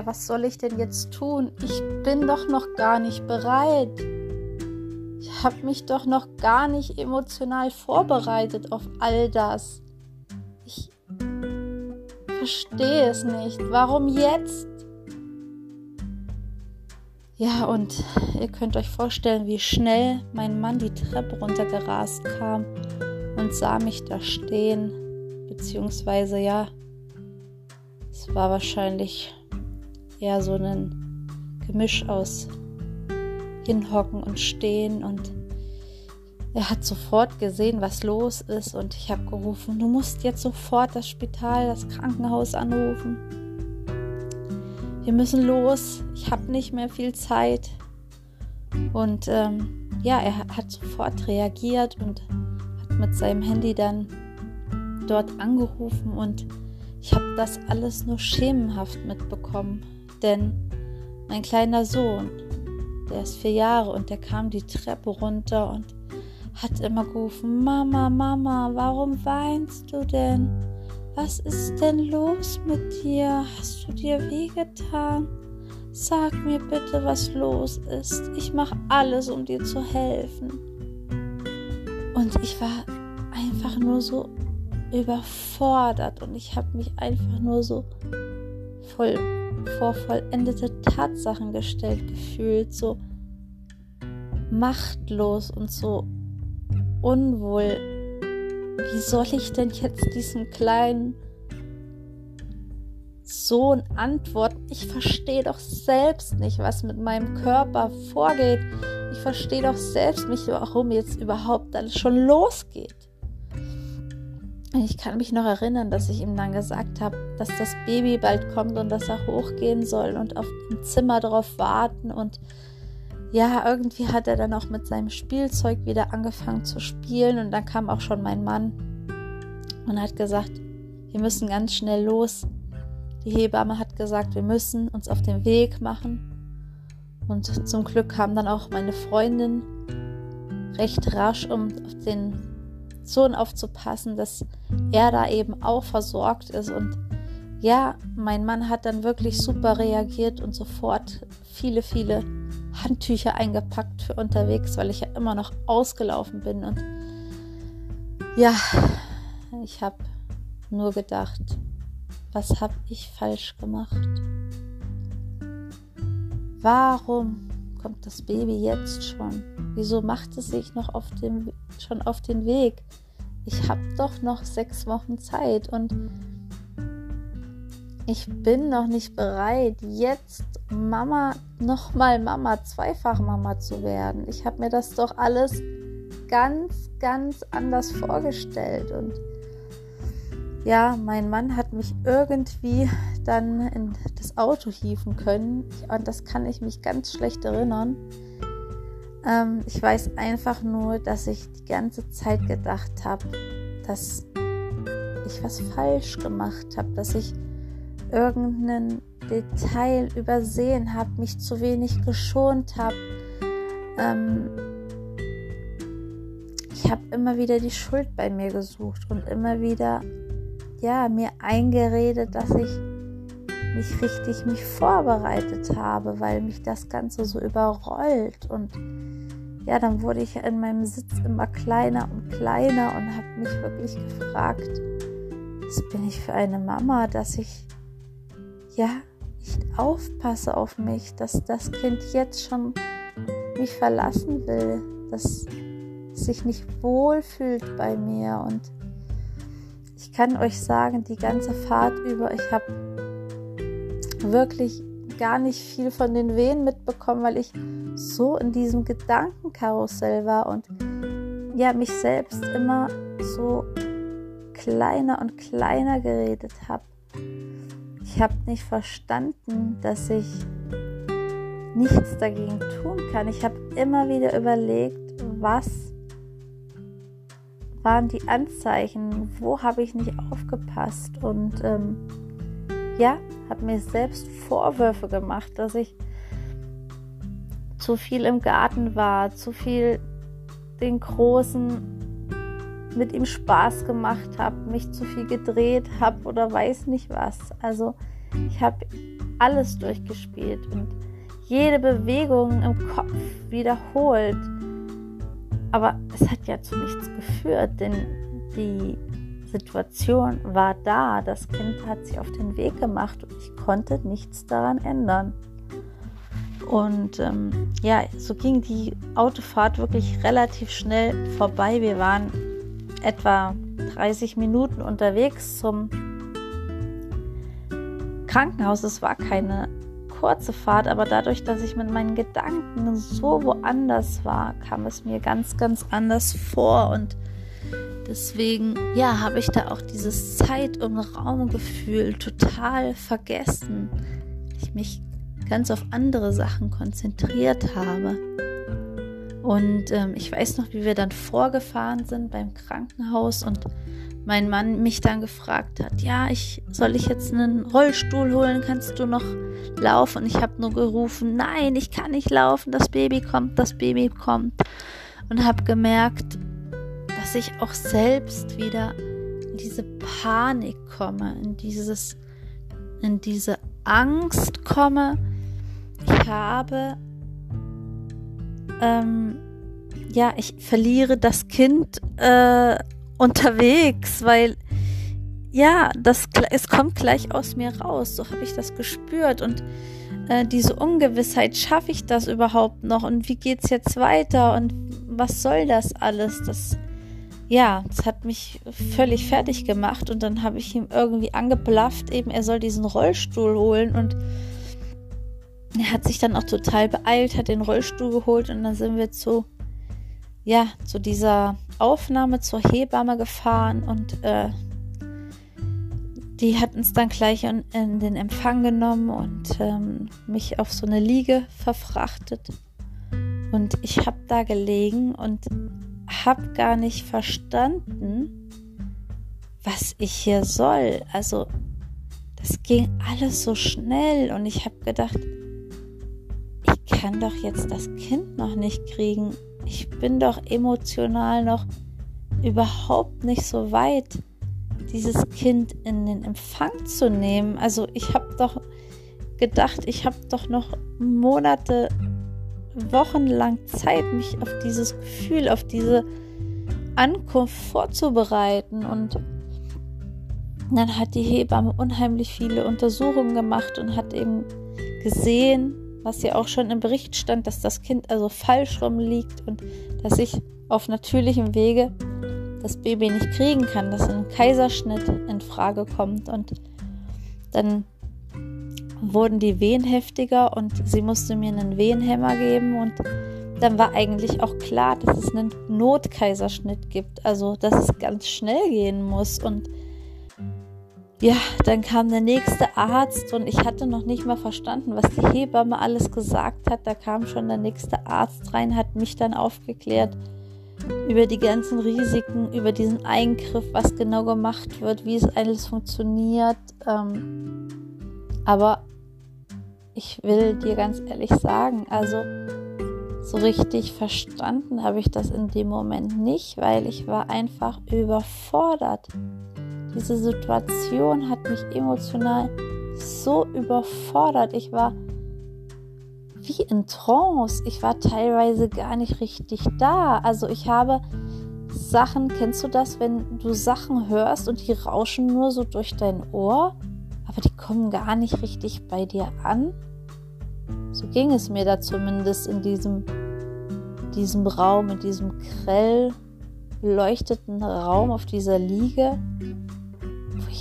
ja, was soll ich denn jetzt tun? Ich bin doch noch gar nicht bereit. Ich habe mich doch noch gar nicht emotional vorbereitet auf all das. Ich verstehe es nicht. Warum jetzt? Ja, und ihr könnt euch vorstellen, wie schnell mein Mann die Treppe runtergerast kam und sah mich da stehen. Beziehungsweise, ja, es war wahrscheinlich eher so ein Gemisch aus Hinhocken und Stehen. Und er hat sofort gesehen, was los ist. Und ich habe gerufen, du musst jetzt sofort das Spital, das Krankenhaus anrufen. Wir müssen los, ich habe nicht mehr viel Zeit. Und ähm, ja, er hat sofort reagiert und hat mit seinem Handy dann dort angerufen. Und ich habe das alles nur schemenhaft mitbekommen, denn mein kleiner Sohn, der ist vier Jahre und der kam die Treppe runter und hat immer gerufen, Mama, Mama, warum weinst du denn? Was ist denn los mit dir? Hast du dir wehgetan? Sag mir bitte, was los ist. Ich mache alles, um dir zu helfen. Und ich war einfach nur so überfordert und ich habe mich einfach nur so voll vor vollendete Tatsachen gestellt gefühlt, so machtlos und so unwohl. Wie soll ich denn jetzt diesem kleinen Sohn antworten? Ich verstehe doch selbst nicht, was mit meinem Körper vorgeht. Ich verstehe doch selbst nicht, warum jetzt überhaupt alles schon losgeht. Ich kann mich noch erinnern, dass ich ihm dann gesagt habe, dass das Baby bald kommt und dass er hochgehen soll und auf dem Zimmer darauf warten. Und ja, irgendwie hat er dann auch mit seinem Spielzeug wieder angefangen zu spielen. Und dann kam auch schon mein Mann und hat gesagt, wir müssen ganz schnell los. Die Hebamme hat gesagt, wir müssen uns auf den Weg machen. Und zum Glück kam dann auch meine Freundin recht rasch, um auf den Sohn aufzupassen, dass er da eben auch versorgt ist. Und ja, mein Mann hat dann wirklich super reagiert und sofort viele, viele Handtücher eingepackt für unterwegs, weil ich ja immer noch ausgelaufen bin. Und ja, ich habe nur gedacht, was habe ich falsch gemacht? Warum kommt das Baby jetzt schon? Wieso macht es sich noch auf dem, schon auf den Weg? Ich habe doch noch sechs Wochen Zeit und ich bin noch nicht bereit, jetzt Mama, nochmal Mama, zweifach Mama zu werden. Ich habe mir das doch alles ganz, ganz anders vorgestellt. Und ja, mein Mann hat mich irgendwie dann in das Auto hieven können. Und das kann ich mich ganz schlecht erinnern. Ähm, ich weiß einfach nur, dass ich die ganze Zeit gedacht habe, dass ich was falsch gemacht habe, dass ich irgendein Detail übersehen habe, mich zu wenig geschont habe. Ähm, ich habe immer wieder die Schuld bei mir gesucht und immer wieder ja mir eingeredet, dass ich nicht richtig mich vorbereitet habe, weil mich das Ganze so überrollt. Und ja, dann wurde ich in meinem Sitz immer kleiner und kleiner und habe mich wirklich gefragt, was bin ich für eine Mama, dass ich ja nicht aufpasse auf mich, dass das Kind jetzt schon mich verlassen will, dass es sich nicht wohlfühlt bei mir. Und ich kann euch sagen, die ganze Fahrt über, ich habe wirklich gar nicht viel von den Wehen mitbekommen, weil ich so in diesem Gedankenkarussell war und ja, mich selbst immer so kleiner und kleiner geredet habe. Ich habe nicht verstanden, dass ich nichts dagegen tun kann. Ich habe immer wieder überlegt, was waren die Anzeichen, wo habe ich nicht aufgepasst und ähm, ja, habe mir selbst Vorwürfe gemacht, dass ich zu viel im Garten war, zu viel den Großen mit ihm Spaß gemacht habe, mich zu viel gedreht habe oder weiß nicht was. Also ich habe alles durchgespielt und jede Bewegung im Kopf wiederholt. Aber es hat ja zu nichts geführt, denn die Situation war da. Das Kind hat sich auf den Weg gemacht und ich konnte nichts daran ändern. Und ähm, ja, so ging die Autofahrt wirklich relativ schnell vorbei. Wir waren etwa 30 Minuten unterwegs zum Krankenhaus. Es war keine kurze Fahrt, aber dadurch, dass ich mit meinen Gedanken so woanders war, kam es mir ganz, ganz anders vor. Und deswegen, ja, habe ich da auch dieses Zeit- und Raumgefühl total vergessen. Ich mich ganz auf andere Sachen konzentriert habe. Und ähm, ich weiß noch, wie wir dann vorgefahren sind beim Krankenhaus und mein Mann mich dann gefragt hat, ja, ich soll ich jetzt einen Rollstuhl holen, kannst du noch laufen? Und ich habe nur gerufen, nein, ich kann nicht laufen, das Baby kommt, das Baby kommt. Und habe gemerkt, dass ich auch selbst wieder in diese Panik komme, in dieses, in diese Angst komme, ich habe, ähm, ja, ich verliere das Kind äh, unterwegs, weil ja, das, es kommt gleich aus mir raus. So habe ich das gespürt und äh, diese Ungewissheit, schaffe ich das überhaupt noch und wie geht es jetzt weiter und was soll das alles? Das ja, das hat mich völlig fertig gemacht und dann habe ich ihm irgendwie angeblafft, eben er soll diesen Rollstuhl holen und er hat sich dann auch total beeilt, hat den Rollstuhl geholt und dann sind wir zu, ja, zu dieser Aufnahme zur Hebamme gefahren und äh, die hat uns dann gleich in, in den Empfang genommen und ähm, mich auf so eine Liege verfrachtet. Und ich habe da gelegen und habe gar nicht verstanden, was ich hier soll. Also das ging alles so schnell und ich habe gedacht, kann doch jetzt das Kind noch nicht kriegen. Ich bin doch emotional noch überhaupt nicht so weit, dieses Kind in den Empfang zu nehmen. Also ich habe doch gedacht, ich habe doch noch Monate, Wochen lang Zeit, mich auf dieses Gefühl, auf diese Ankunft vorzubereiten. Und dann hat die Hebamme unheimlich viele Untersuchungen gemacht und hat eben gesehen, was ja auch schon im Bericht stand, dass das Kind also falsch rumliegt und dass ich auf natürlichem Wege das Baby nicht kriegen kann, dass ein Kaiserschnitt in Frage kommt und dann wurden die Wehen heftiger und sie musste mir einen Wehenhämmer geben und dann war eigentlich auch klar, dass es einen Notkaiserschnitt gibt, also dass es ganz schnell gehen muss und ja, dann kam der nächste Arzt und ich hatte noch nicht mal verstanden, was die Hebamme alles gesagt hat. Da kam schon der nächste Arzt rein, hat mich dann aufgeklärt über die ganzen Risiken, über diesen Eingriff, was genau gemacht wird, wie es alles funktioniert. Ähm, aber ich will dir ganz ehrlich sagen, also so richtig verstanden habe ich das in dem Moment nicht, weil ich war einfach überfordert. Diese Situation hat mich emotional so überfordert. Ich war wie in Trance. Ich war teilweise gar nicht richtig da. Also ich habe Sachen, kennst du das, wenn du Sachen hörst und die rauschen nur so durch dein Ohr, aber die kommen gar nicht richtig bei dir an? So ging es mir da zumindest in diesem, diesem Raum, in diesem grell beleuchteten Raum auf dieser Liege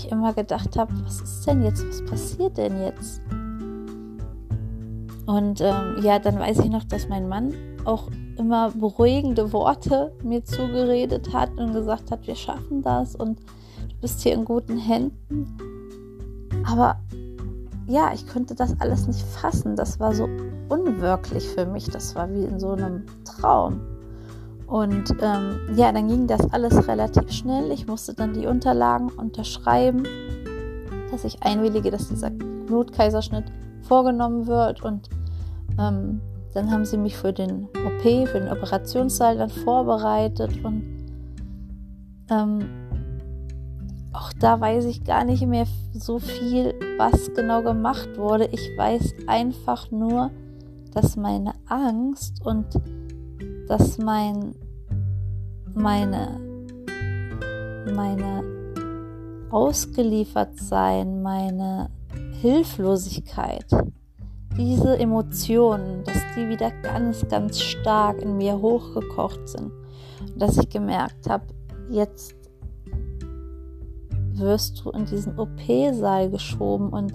ich immer gedacht habe, was ist denn jetzt, was passiert denn jetzt? Und ähm, ja, dann weiß ich noch, dass mein Mann auch immer beruhigende Worte mir zugeredet hat und gesagt hat, wir schaffen das und du bist hier in guten Händen. Aber ja, ich konnte das alles nicht fassen. Das war so unwirklich für mich. Das war wie in so einem Traum. Und ähm, ja, dann ging das alles relativ schnell. Ich musste dann die Unterlagen unterschreiben, dass ich einwillige, dass dieser Notkaiserschnitt vorgenommen wird. Und ähm, dann haben sie mich für den OP, für den Operationssaal dann vorbereitet. Und ähm, auch da weiß ich gar nicht mehr so viel, was genau gemacht wurde. Ich weiß einfach nur, dass meine Angst und dass mein meine meine ausgeliefert meine Hilflosigkeit, diese Emotionen, dass die wieder ganz, ganz stark in mir hochgekocht sind. Und dass ich gemerkt habe, jetzt wirst du in diesen OP-Saal geschoben und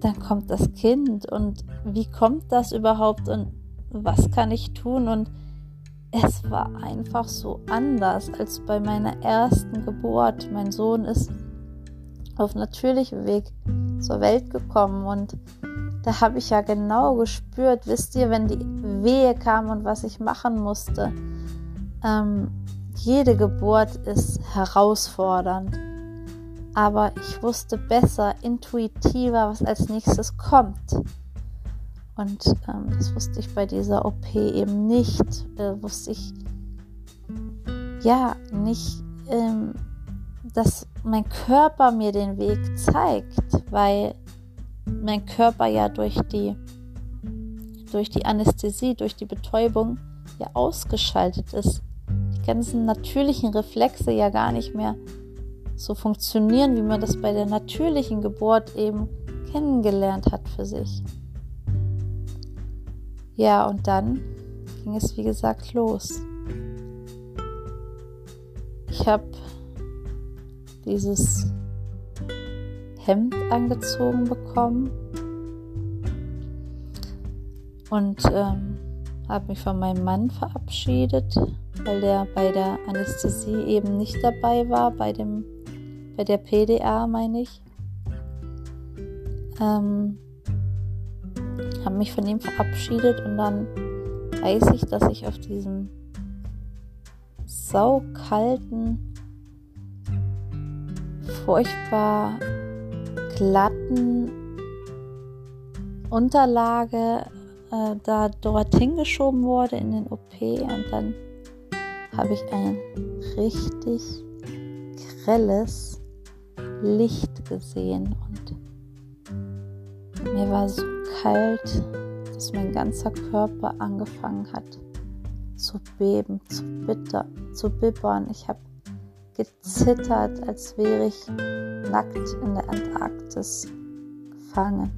dann kommt das Kind und wie kommt das überhaupt und was kann ich tun und es war einfach so anders als bei meiner ersten Geburt. Mein Sohn ist auf natürlichem Weg zur Welt gekommen und da habe ich ja genau gespürt, wisst ihr, wenn die Wehe kam und was ich machen musste. Ähm, jede Geburt ist herausfordernd, aber ich wusste besser, intuitiver, was als nächstes kommt. Und ähm, das wusste ich bei dieser OP eben nicht. Äh, wusste ich ja nicht, ähm, dass mein Körper mir den Weg zeigt, weil mein Körper ja durch die durch die Anästhesie, durch die Betäubung ja ausgeschaltet ist. Ganzen natürlichen Reflexe ja gar nicht mehr so funktionieren, wie man das bei der natürlichen Geburt eben kennengelernt hat für sich. Ja, und dann ging es wie gesagt los. Ich habe dieses Hemd angezogen bekommen und ähm, habe mich von meinem Mann verabschiedet, weil der bei der Anästhesie eben nicht dabei war, bei dem bei der PDA meine ich. Ähm, habe mich von ihm verabschiedet und dann weiß ich, dass ich auf diesem saukalten, furchtbar glatten Unterlage äh, da dorthin geschoben wurde in den OP und dann habe ich ein richtig grelles Licht gesehen und mir war so kalt, dass mein ganzer Körper angefangen hat zu beben, zu bitter, zu bibbern. Ich habe gezittert, als wäre ich nackt in der Antarktis gefangen.